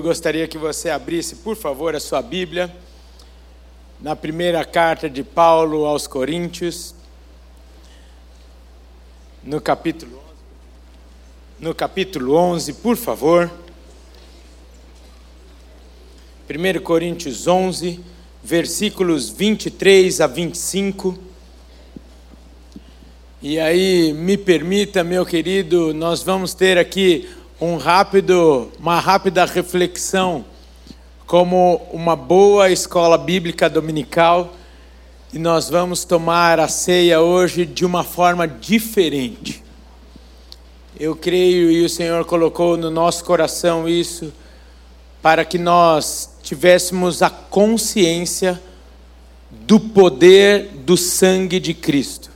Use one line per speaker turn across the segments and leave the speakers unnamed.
Eu gostaria que você abrisse, por favor, a sua Bíblia na primeira carta de Paulo aos Coríntios, no capítulo 11, no capítulo 11, por favor. 1 Coríntios 11, versículos 23 a 25. E aí, me permita, meu querido, nós vamos ter aqui um rápido, uma rápida reflexão como uma boa escola bíblica dominical e nós vamos tomar a ceia hoje de uma forma diferente. Eu creio e o Senhor colocou no nosso coração isso para que nós tivéssemos a consciência do poder do sangue de Cristo.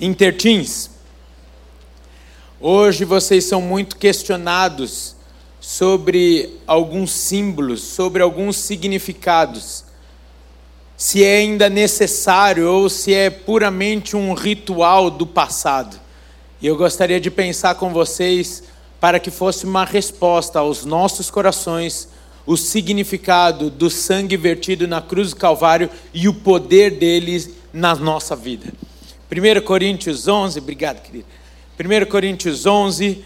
Intertins, Hoje vocês são muito questionados sobre alguns símbolos, sobre alguns significados. Se é ainda necessário ou se é puramente um ritual do passado. E eu gostaria de pensar com vocês para que fosse uma resposta aos nossos corações o significado do sangue vertido na cruz do Calvário e o poder dele na nossa vida. 1 Coríntios 11, obrigado, querido. 1 Coríntios 11,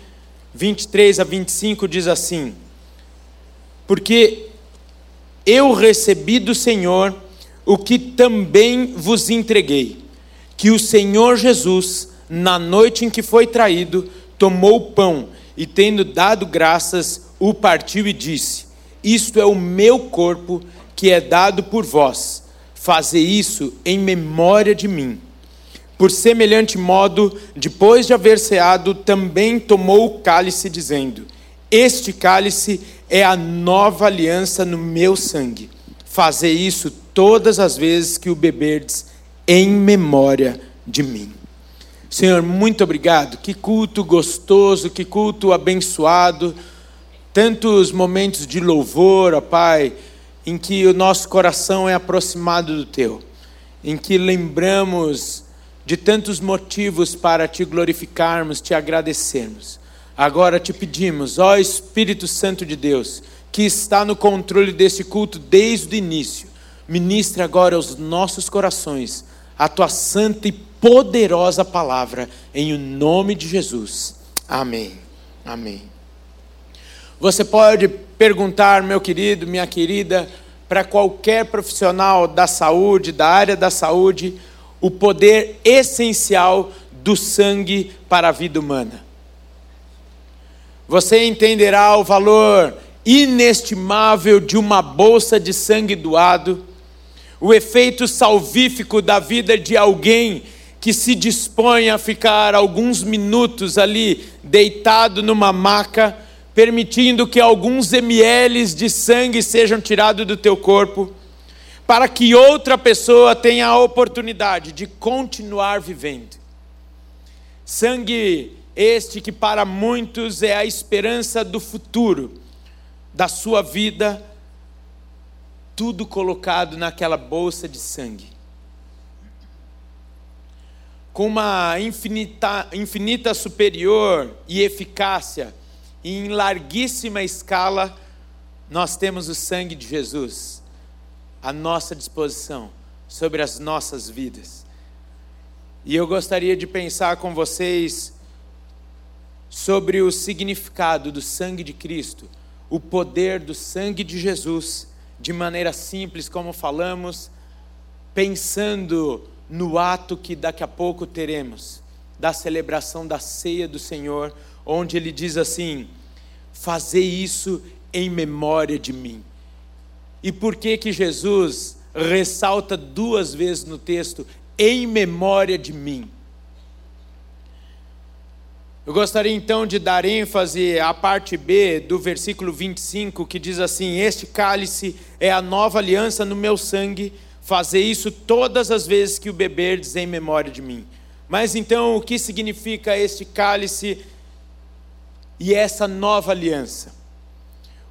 23 a 25 diz assim: Porque eu recebi do Senhor o que também vos entreguei, que o Senhor Jesus, na noite em que foi traído, tomou o pão e, tendo dado graças, o partiu e disse: Isto é o meu corpo que é dado por vós. Faze isso em memória de mim. Por semelhante modo, depois de haver ceado, também tomou o cálice, dizendo: Este cálice é a nova aliança no meu sangue. Fazei isso todas as vezes que o beberdes, em memória de mim. Senhor, muito obrigado. Que culto gostoso, que culto abençoado. Tantos momentos de louvor, ó Pai, em que o nosso coração é aproximado do Teu, em que lembramos de tantos motivos para te glorificarmos, te agradecermos. Agora te pedimos, ó Espírito Santo de Deus, que está no controle desse culto desde o início, ministre agora aos nossos corações a tua santa e poderosa palavra, em o nome de Jesus. Amém. Amém. Você pode perguntar, meu querido, minha querida, para qualquer profissional da saúde, da área da saúde, o poder essencial do sangue para a vida humana. Você entenderá o valor inestimável de uma bolsa de sangue doado, o efeito salvífico da vida de alguém que se dispõe a ficar alguns minutos ali deitado numa maca, permitindo que alguns ml de sangue sejam tirados do teu corpo para que outra pessoa tenha a oportunidade de continuar vivendo. Sangue este que para muitos é a esperança do futuro, da sua vida, tudo colocado naquela bolsa de sangue. Com uma infinita, infinita superior e eficácia, e em larguíssima escala, nós temos o sangue de Jesus à nossa disposição, sobre as nossas vidas. E eu gostaria de pensar com vocês sobre o significado do sangue de Cristo, o poder do sangue de Jesus, de maneira simples, como falamos, pensando no ato que daqui a pouco teremos, da celebração da ceia do Senhor, onde ele diz assim: Fazei isso em memória de mim. E por que que Jesus ressalta duas vezes no texto em memória de mim? Eu gostaria então de dar ênfase à parte B do versículo 25, que diz assim: Este cálice é a nova aliança no meu sangue, fazer isso todas as vezes que o beberdes em memória de mim. Mas então, o que significa este cálice e essa nova aliança?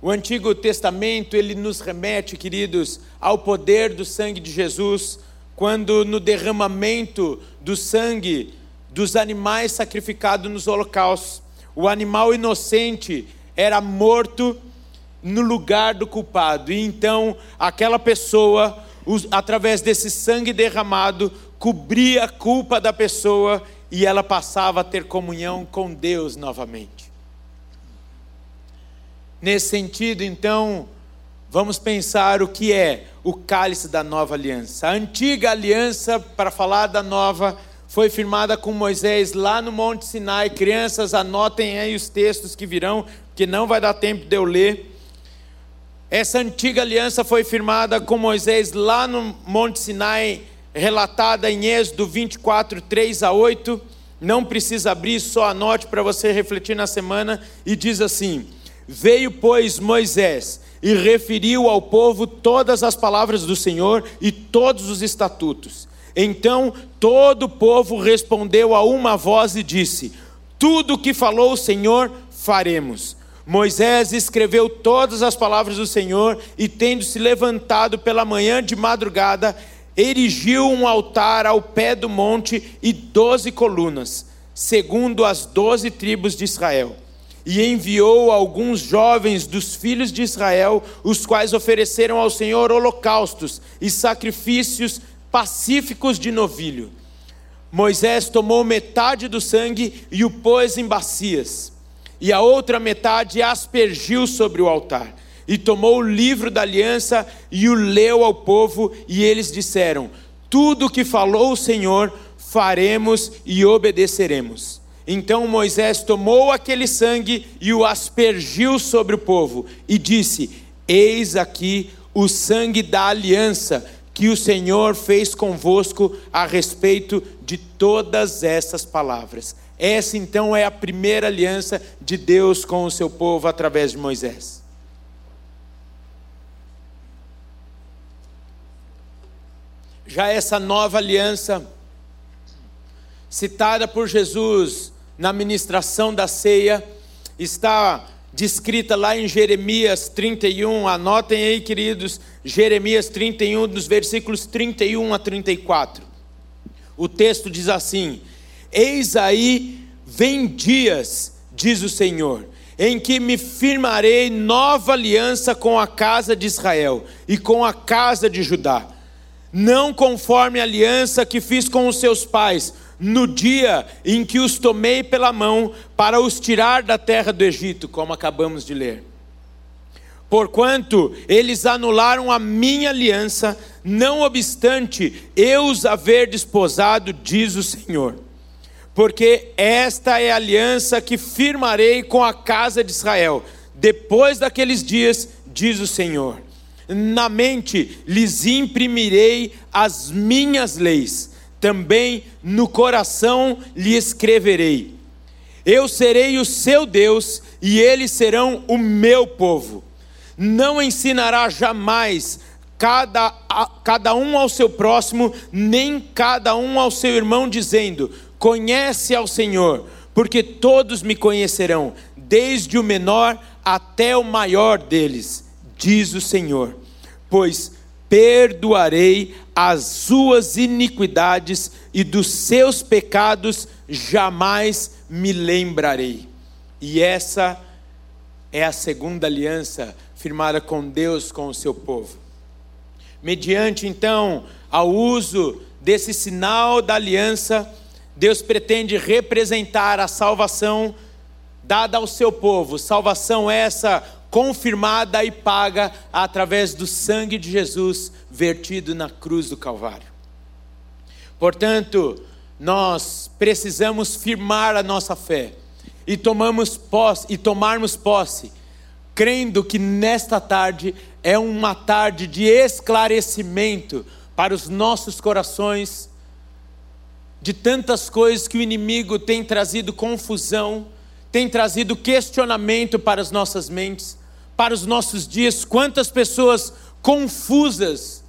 O Antigo Testamento, ele nos remete, queridos, ao poder do sangue de Jesus, quando no derramamento do sangue dos animais sacrificados nos holocaustos, o animal inocente era morto no lugar do culpado. E então aquela pessoa, através desse sangue derramado, cobria a culpa da pessoa e ela passava a ter comunhão com Deus novamente. Nesse sentido, então, vamos pensar o que é o cálice da nova aliança. A antiga aliança, para falar da nova, foi firmada com Moisés lá no Monte Sinai. Crianças, anotem aí os textos que virão, que não vai dar tempo de eu ler. Essa antiga aliança foi firmada com Moisés lá no Monte Sinai, relatada em Êxodo 24, 3 a 8. Não precisa abrir, só anote para você refletir na semana. E diz assim: Veio, pois, Moisés e referiu ao povo todas as palavras do Senhor e todos os estatutos. Então todo o povo respondeu a uma voz e disse: Tudo o que falou o Senhor, faremos. Moisés escreveu todas as palavras do Senhor e, tendo se levantado pela manhã de madrugada, erigiu um altar ao pé do monte e doze colunas, segundo as doze tribos de Israel. E enviou alguns jovens dos filhos de Israel, os quais ofereceram ao Senhor holocaustos e sacrifícios pacíficos de novilho. Moisés tomou metade do sangue e o pôs em bacias, e a outra metade aspergiu sobre o altar. E tomou o livro da aliança e o leu ao povo, e eles disseram: Tudo o que falou o Senhor, faremos e obedeceremos. Então Moisés tomou aquele sangue e o aspergiu sobre o povo, e disse: Eis aqui o sangue da aliança que o Senhor fez convosco a respeito de todas essas palavras. Essa então é a primeira aliança de Deus com o seu povo através de Moisés. Já essa nova aliança, citada por Jesus na ministração da ceia, está descrita lá em Jeremias 31. Anotem aí, queridos, Jeremias 31, dos versículos 31 a 34. O texto diz assim: Eis aí vem dias, diz o Senhor, em que me firmarei nova aliança com a casa de Israel e com a casa de Judá, não conforme a aliança que fiz com os seus pais, no dia em que os tomei pela mão para os tirar da terra do Egito, como acabamos de ler. Porquanto eles anularam a minha aliança, não obstante eu os haver desposado, diz o Senhor. Porque esta é a aliança que firmarei com a casa de Israel, depois daqueles dias, diz o Senhor. Na mente lhes imprimirei as minhas leis também no coração lhe escreverei. Eu serei o seu Deus e eles serão o meu povo. Não ensinará jamais cada, cada um ao seu próximo, nem cada um ao seu irmão, dizendo: Conhece ao Senhor, porque todos me conhecerão, desde o menor até o maior deles, diz o Senhor. Pois perdoarei as suas iniquidades e dos seus pecados jamais me lembrarei. E essa é a segunda aliança firmada com Deus, com o seu povo. Mediante então ao uso desse sinal da aliança, Deus pretende representar a salvação dada ao seu povo. Salvação essa confirmada e paga através do sangue de Jesus vertido na cruz do Calvário. Portanto, nós precisamos firmar a nossa fé e tomamos posse e tomarmos posse, crendo que nesta tarde é uma tarde de esclarecimento para os nossos corações de tantas coisas que o inimigo tem trazido confusão, tem trazido questionamento para as nossas mentes para os nossos dias, quantas pessoas confusas.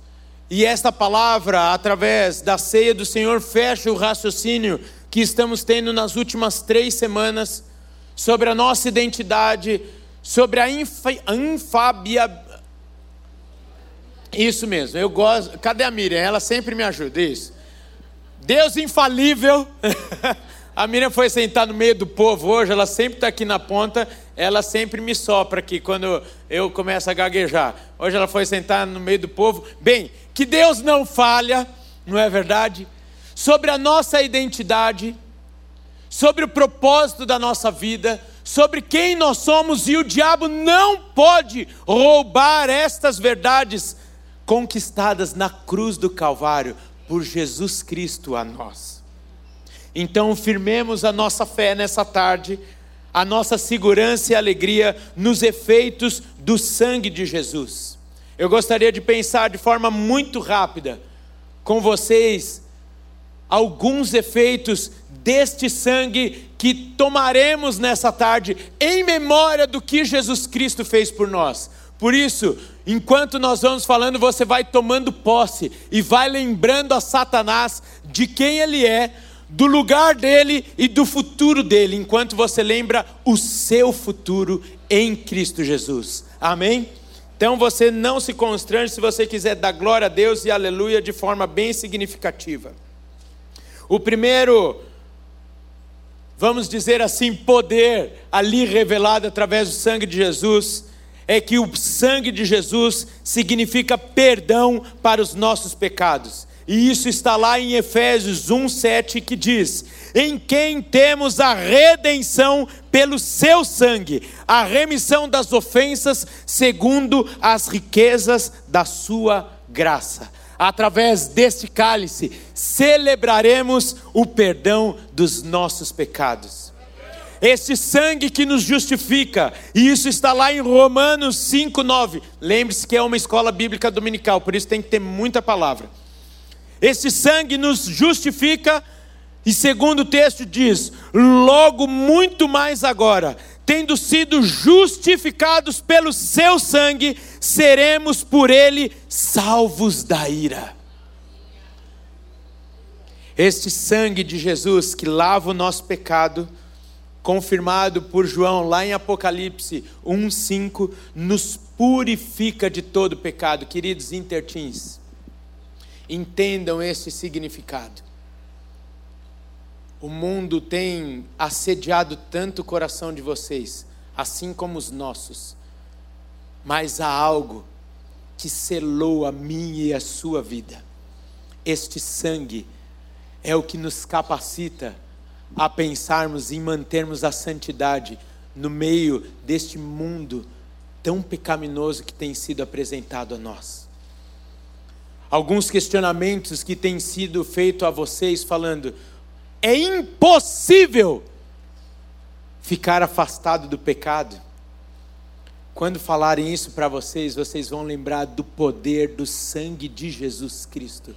E esta palavra, através da ceia do Senhor, fecha o raciocínio que estamos tendo nas últimas três semanas sobre a nossa identidade, sobre a infabia. Isso mesmo, eu gosto. Cadê a Miriam? Ela sempre me ajuda. Isso. Deus infalível A Miriam foi sentar no meio do povo hoje, ela sempre está aqui na ponta, ela sempre me sopra aqui quando eu começo a gaguejar. Hoje ela foi sentar no meio do povo. Bem, que Deus não falha, não é verdade? Sobre a nossa identidade, sobre o propósito da nossa vida, sobre quem nós somos, e o diabo não pode roubar estas verdades conquistadas na cruz do Calvário por Jesus Cristo a nós. Então, firmemos a nossa fé nessa tarde, a nossa segurança e alegria nos efeitos do sangue de Jesus. Eu gostaria de pensar de forma muito rápida com vocês alguns efeitos deste sangue que tomaremos nessa tarde em memória do que Jesus Cristo fez por nós. Por isso, enquanto nós vamos falando, você vai tomando posse e vai lembrando a Satanás de quem ele é, do lugar dele e do futuro dele, enquanto você lembra o seu futuro em Cristo Jesus. Amém? Então você não se constrange se você quiser dar glória a Deus e aleluia de forma bem significativa. O primeiro, vamos dizer assim, poder ali revelado através do sangue de Jesus, é que o sangue de Jesus significa perdão para os nossos pecados. E isso está lá em Efésios 1:7 que diz: "Em quem temos a redenção pelo seu sangue, a remissão das ofensas segundo as riquezas da sua graça." Através deste cálice celebraremos o perdão dos nossos pecados. Este sangue que nos justifica, e isso está lá em Romanos 5:9. Lembre-se que é uma escola bíblica dominical, por isso tem que ter muita palavra. Esse sangue nos justifica, e segundo o texto diz: logo muito mais agora, tendo sido justificados pelo seu sangue, seremos por ele salvos da ira. Este sangue de Jesus que lava o nosso pecado, confirmado por João lá em Apocalipse 1:5, nos purifica de todo pecado, queridos intertins entendam esse significado. O mundo tem assediado tanto o coração de vocês, assim como os nossos, mas há algo que selou a minha e a sua vida. Este sangue é o que nos capacita a pensarmos em mantermos a santidade no meio deste mundo tão pecaminoso que tem sido apresentado a nós alguns questionamentos que têm sido feitos a vocês, falando: é impossível ficar afastado do pecado. Quando falarem isso para vocês, vocês vão lembrar do poder do sangue de Jesus Cristo,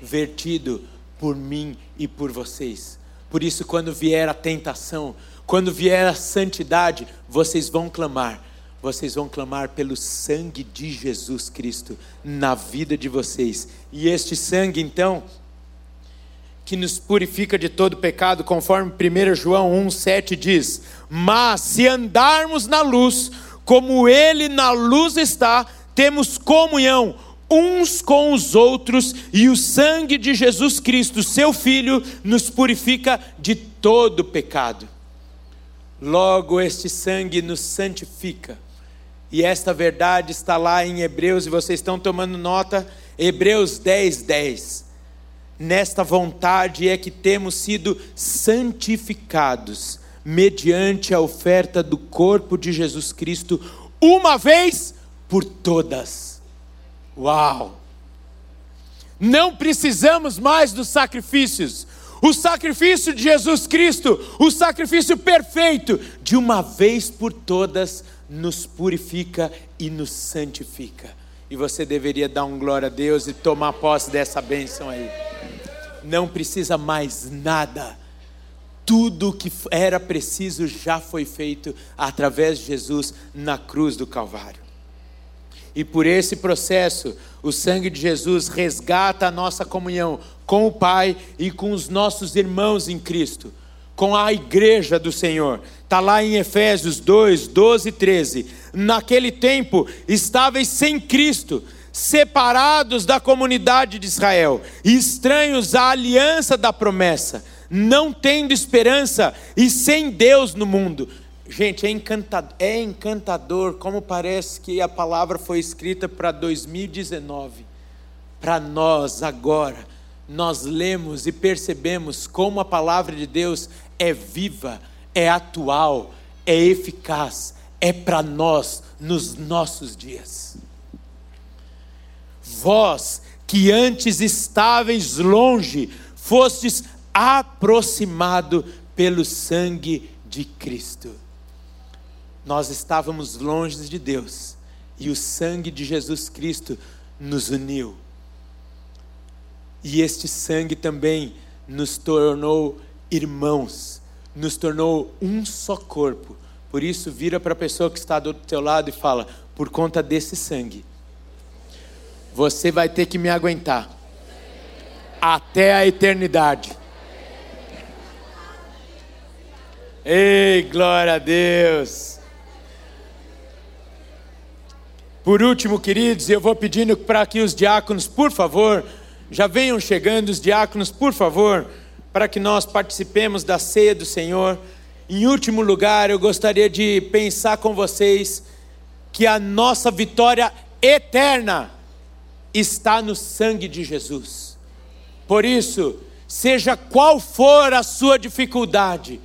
vertido por mim e por vocês. Por isso, quando vier a tentação, quando vier a santidade, vocês vão clamar: vocês vão clamar pelo sangue de Jesus Cristo na vida de vocês. E este sangue, então, que nos purifica de todo pecado, conforme 1 João 1,7 diz: Mas se andarmos na luz, como Ele na luz está, temos comunhão uns com os outros, e o sangue de Jesus Cristo, seu Filho, nos purifica de todo pecado. Logo, este sangue nos santifica e esta verdade está lá em Hebreus, e vocês estão tomando nota, Hebreus 10, 10. Nesta vontade é que temos sido santificados, mediante a oferta do corpo de Jesus Cristo, uma vez por todas. Uau! Não precisamos mais dos sacrifícios. O sacrifício de Jesus Cristo, o sacrifício perfeito, de uma vez por todas, nos purifica e nos santifica. E você deveria dar um glória a Deus e tomar posse dessa bênção aí. Não precisa mais nada. Tudo o que era preciso já foi feito através de Jesus na cruz do Calvário. E por esse processo, o sangue de Jesus resgata a nossa comunhão com o Pai e com os nossos irmãos em Cristo com a igreja do Senhor. Está lá em Efésios 2, 12 e 13. Naquele tempo, estáveis sem Cristo, separados da comunidade de Israel, estranhos à aliança da promessa, não tendo esperança e sem Deus no mundo. Gente, é encantador, é encantador como parece que a palavra foi escrita para 2019. Para nós agora, nós lemos e percebemos como a palavra de Deus é viva, é atual, é eficaz, é para nós nos nossos dias. Vós que antes estáveis longe, fostes aproximado pelo sangue de Cristo. Nós estávamos longe de Deus e o sangue de Jesus Cristo nos uniu. E este sangue também nos tornou irmãos, nos tornou um só corpo. Por isso, vira para a pessoa que está do teu lado e fala: por conta desse sangue, você vai ter que me aguentar até a eternidade. Ei, glória a Deus. Por último, queridos, eu vou pedindo para que os diáconos, por favor, já venham chegando, os diáconos, por favor, para que nós participemos da ceia do Senhor. Em último lugar, eu gostaria de pensar com vocês que a nossa vitória eterna está no sangue de Jesus. Por isso, seja qual for a sua dificuldade,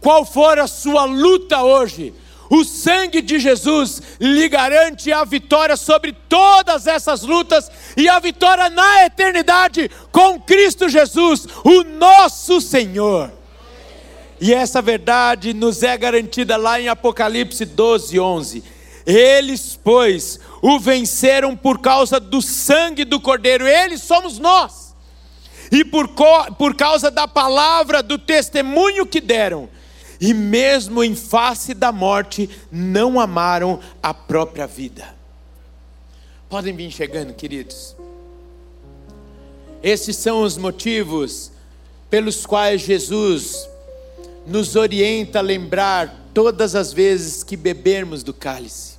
qual for a sua luta hoje, o sangue de Jesus lhe garante a vitória sobre todas essas lutas e a vitória na eternidade com Cristo Jesus, o nosso Senhor. E essa verdade nos é garantida lá em Apocalipse 12, 11. Eles, pois, o venceram por causa do sangue do Cordeiro, eles somos nós, e por, por causa da palavra, do testemunho que deram, e mesmo em face da morte, não amaram a própria vida. Podem vir chegando, queridos. Esses são os motivos pelos quais Jesus nos orienta a lembrar todas as vezes que bebermos do cálice.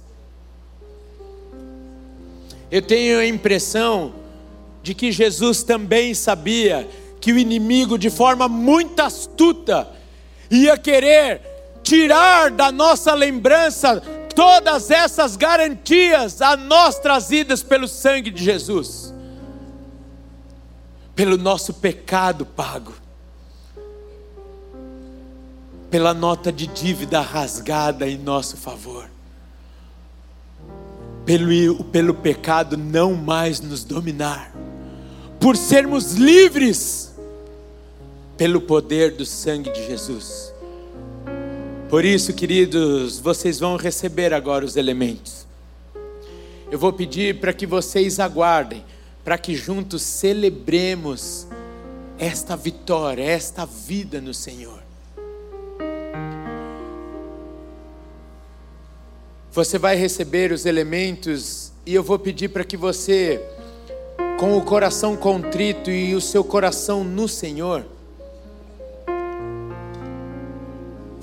Eu tenho a impressão de que Jesus também sabia que o inimigo, de forma muito astuta, ia querer tirar da nossa lembrança todas essas garantias a nós trazidas pelo sangue de Jesus, pelo nosso pecado pago, pela nota de dívida rasgada em nosso favor pelo, pelo pecado não mais nos dominar, por sermos livres pelo poder do sangue de Jesus. Por isso, queridos, vocês vão receber agora os elementos. Eu vou pedir para que vocês aguardem, para que juntos celebremos esta vitória, esta vida no Senhor. Você vai receber os elementos e eu vou pedir para que você, com o coração contrito e o seu coração no Senhor,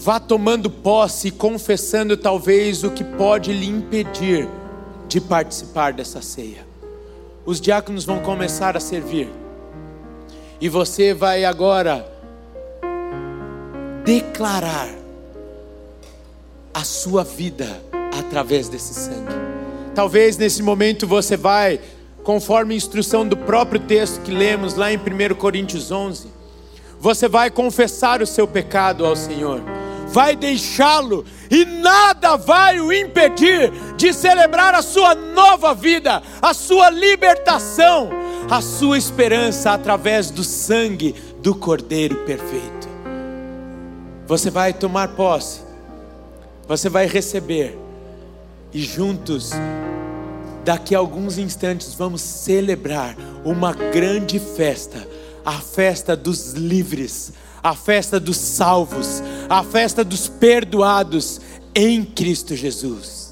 vá tomando posse e confessando talvez o que pode lhe impedir de participar dessa ceia. Os diáconos vão começar a servir. E você vai agora declarar a sua vida através desse sangue. Talvez nesse momento você vai, conforme a instrução do próprio texto que lemos lá em 1 Coríntios 11, você vai confessar o seu pecado ao Senhor, vai deixá-lo e nada vai o impedir de celebrar a sua nova vida, a sua libertação, a sua esperança através do sangue do Cordeiro perfeito. Você vai tomar posse, você vai receber e juntos, daqui a alguns instantes, vamos celebrar uma grande festa a festa dos livres, a festa dos salvos, a festa dos perdoados em Cristo Jesus.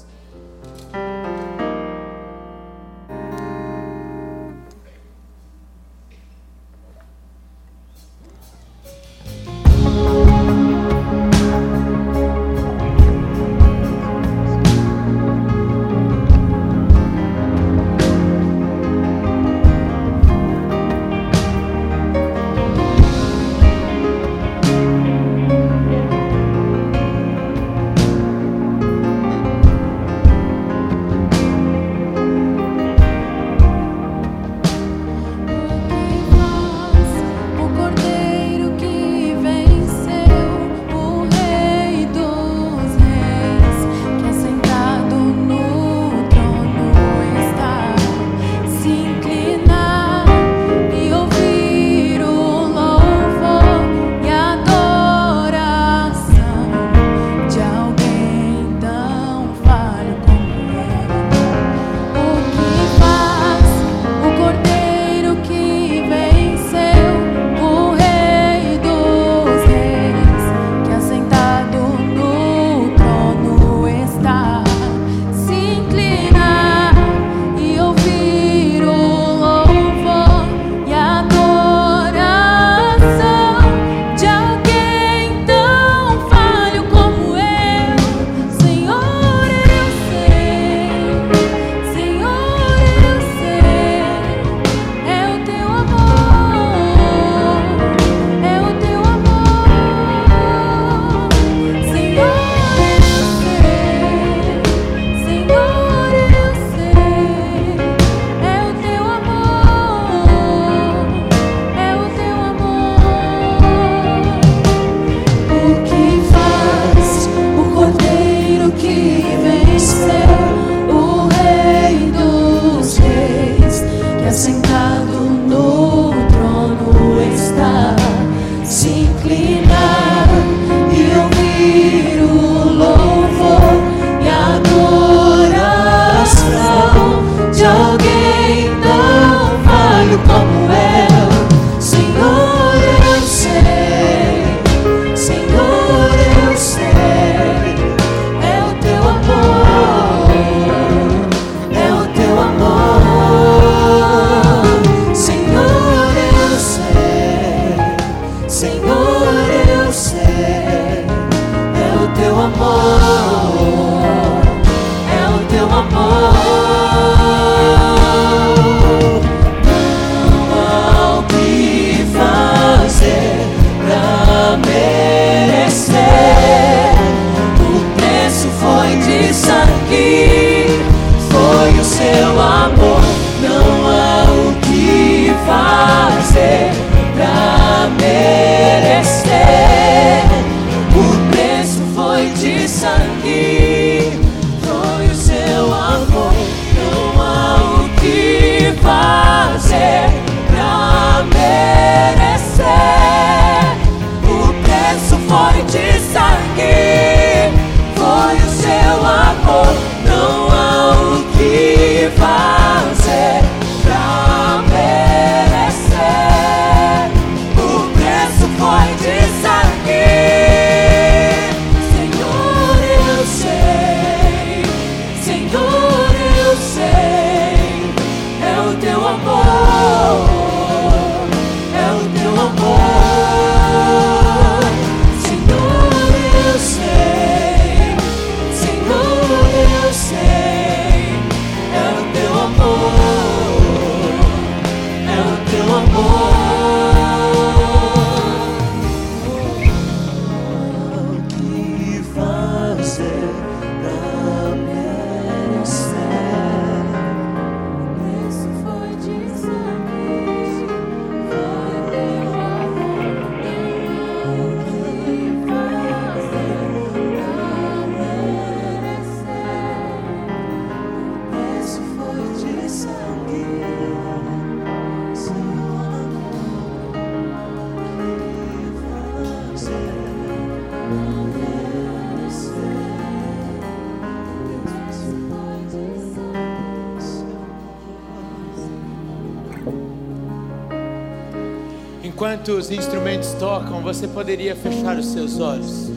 Enquanto os instrumentos tocam, você poderia fechar os seus olhos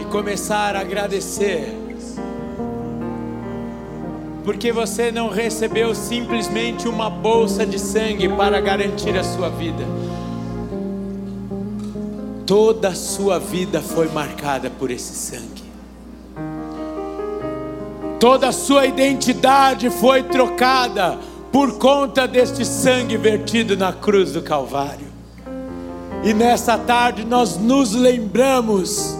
e começar a agradecer. Porque você não recebeu simplesmente uma bolsa de sangue para garantir a sua vida. Toda a sua vida foi marcada por esse sangue. Toda a sua identidade foi trocada por conta deste sangue vertido na cruz do Calvário. E nessa tarde nós nos lembramos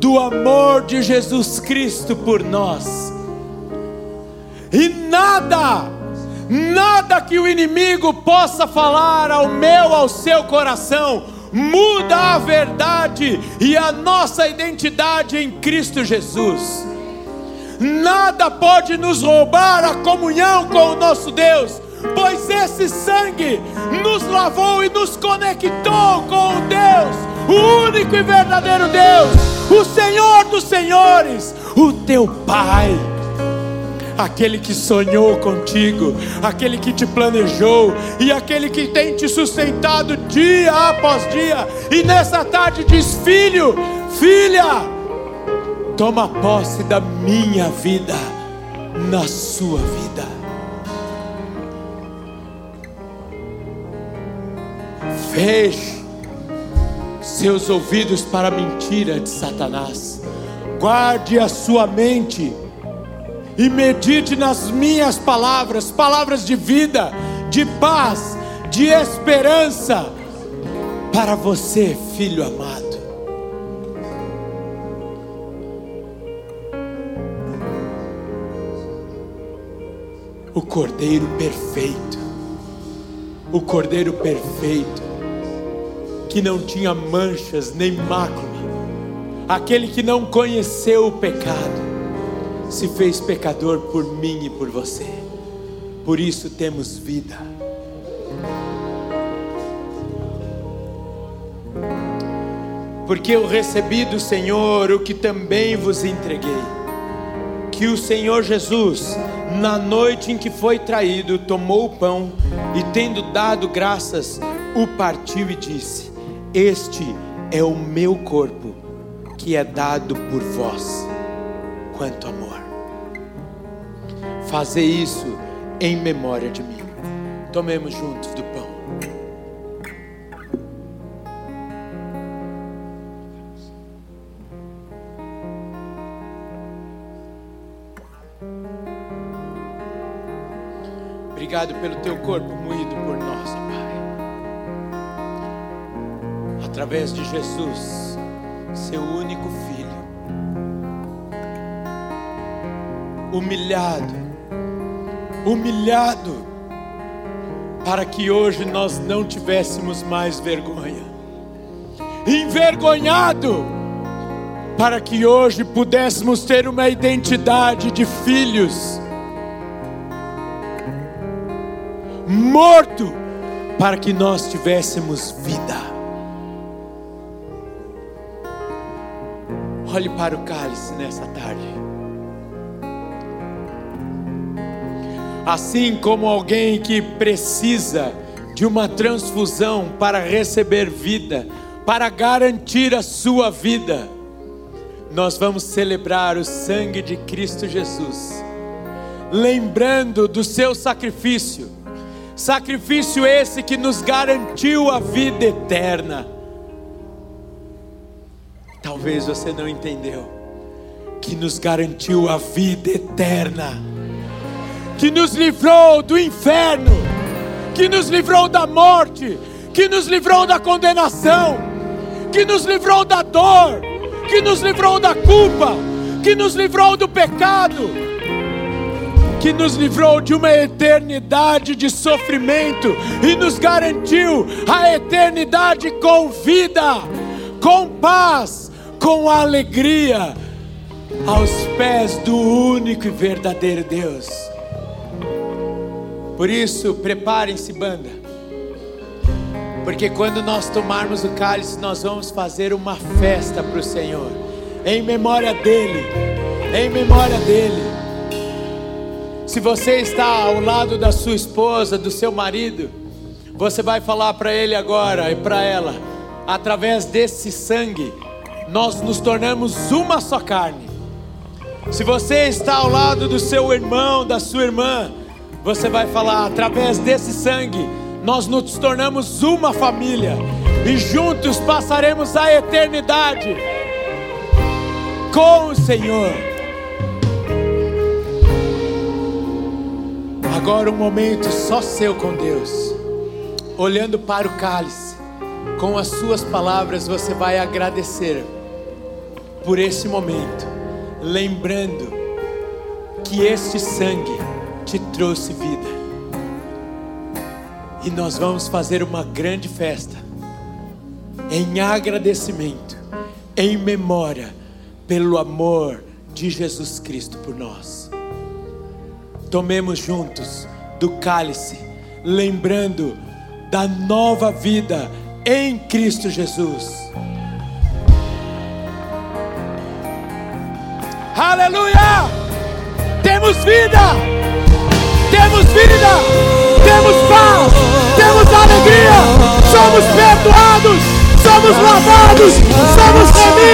do amor de Jesus Cristo por nós. E nada, nada que o inimigo possa falar ao meu, ao seu coração, muda a verdade e a nossa identidade em Cristo Jesus. Nada pode nos roubar a comunhão com o nosso Deus, pois esse sangue nos lavou e nos conectou com o Deus, o único e verdadeiro Deus, o Senhor dos Senhores, o teu Pai aquele que sonhou contigo, aquele que te planejou e aquele que tem te sustentado dia após dia. E nessa tarde diz: Filho, filha, toma posse da minha vida na sua vida. Feche seus ouvidos para a mentira de Satanás. Guarde a sua mente e medite nas minhas palavras, palavras de vida, de paz, de esperança para você, filho amado. O Cordeiro perfeito, o Cordeiro perfeito, que não tinha manchas nem mácula, aquele que não conheceu o pecado se fez pecador por mim e por você. Por isso temos vida. Porque eu recebi do Senhor o que também vos entreguei. Que o Senhor Jesus, na noite em que foi traído, tomou o pão e, tendo dado graças, o partiu e disse: Este é o meu corpo, que é dado por vós. Quanto amor! Fazer isso em memória de mim. Tomemos juntos do Obrigado pelo teu corpo moído por nós, Pai. Através de Jesus, seu único filho, humilhado, humilhado, para que hoje nós não tivéssemos mais vergonha, envergonhado, para que hoje pudéssemos ter uma identidade de filhos, morto, para que nós tivéssemos vida. Olhe para o cálice nessa tarde. Assim como alguém que precisa de uma transfusão para receber vida, para garantir a sua vida, nós vamos celebrar o sangue de Cristo Jesus, lembrando do seu sacrifício, sacrifício esse que nos garantiu a vida eterna. Talvez você não entendeu, que nos garantiu a vida eterna que nos livrou do inferno, que nos livrou da morte, que nos livrou da condenação, que nos livrou da dor, que nos livrou da culpa, que nos livrou do pecado, que nos livrou de uma eternidade de sofrimento e nos garantiu a eternidade com vida, com paz, com alegria, aos pés do único e verdadeiro Deus. Por isso, preparem-se, banda. Porque quando nós tomarmos o cálice, nós vamos fazer uma festa para o Senhor, em memória dEle, em memória dEle. Se você está ao lado da sua esposa, do seu marido, Você vai falar para ele agora e para ela, através desse sangue, nós nos tornamos uma só carne. Se você está ao lado do seu irmão, da sua irmã, você vai falar, através desse sangue, nós nos tornamos uma família e juntos passaremos a eternidade com o Senhor. Agora um momento só seu com Deus, olhando para o cálice, com as suas palavras você vai agradecer por esse momento, lembrando que este sangue te trouxe vida. E nós vamos fazer uma grande festa em agradecimento, em memória pelo amor de Jesus Cristo por nós. Tomemos juntos do cálice, lembrando da nova vida em Cristo Jesus. Aleluia! Temos vida! Temos vida! Temos paz! Temos alegria! Somos perdoados! Somos lavados! Somos remidos!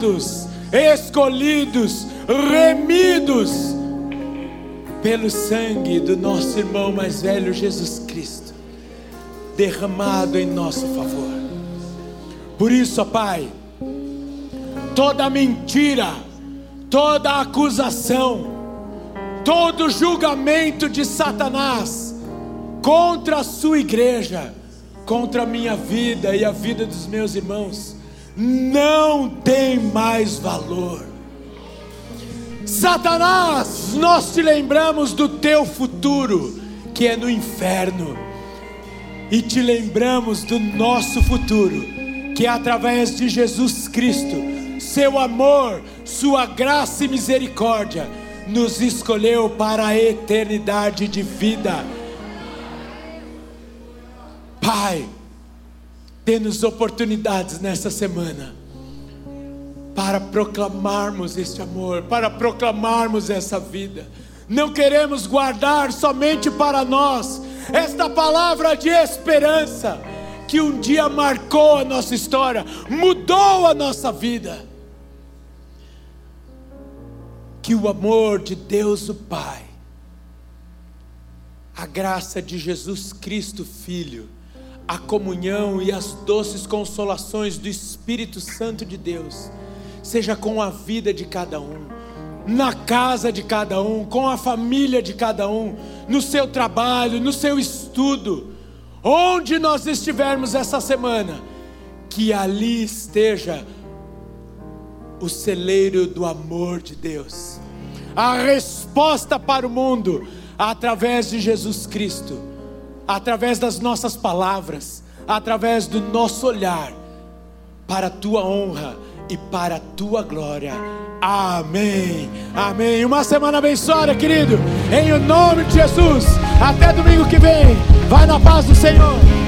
Lavados, escolhidos, remidos pelo sangue do nosso irmão mais velho Jesus Cristo, derramado em nosso favor. Por isso, ó Pai, toda mentira, toda acusação, todo julgamento de Satanás contra a sua igreja, contra a minha vida e a vida dos meus irmãos, não tem mais valor. Satanás, nós te lembramos do teu futuro, que é no inferno, e te lembramos do nosso futuro que através de Jesus Cristo, seu amor, sua graça e misericórdia, nos escolheu para a eternidade de vida. Pai, dê-nos oportunidades nessa semana para proclamarmos este amor, para proclamarmos essa vida. Não queremos guardar somente para nós esta palavra de esperança que um dia marcou a nossa história, mudou a nossa vida. Que o amor de Deus o Pai, a graça de Jesus Cristo Filho, a comunhão e as doces consolações do Espírito Santo de Deus, seja com a vida de cada um, na casa de cada um, com a família de cada um, no seu trabalho, no seu estudo, onde nós estivermos essa semana, que ali esteja o celeiro do amor de Deus, a resposta para o mundo através de Jesus Cristo, através das nossas palavras, através do nosso olhar, para a tua honra e para a tua glória. Amém. Amém. Uma semana abençoada, querido. Em nome de Jesus. Até domingo que vem. Vai na paz do Senhor.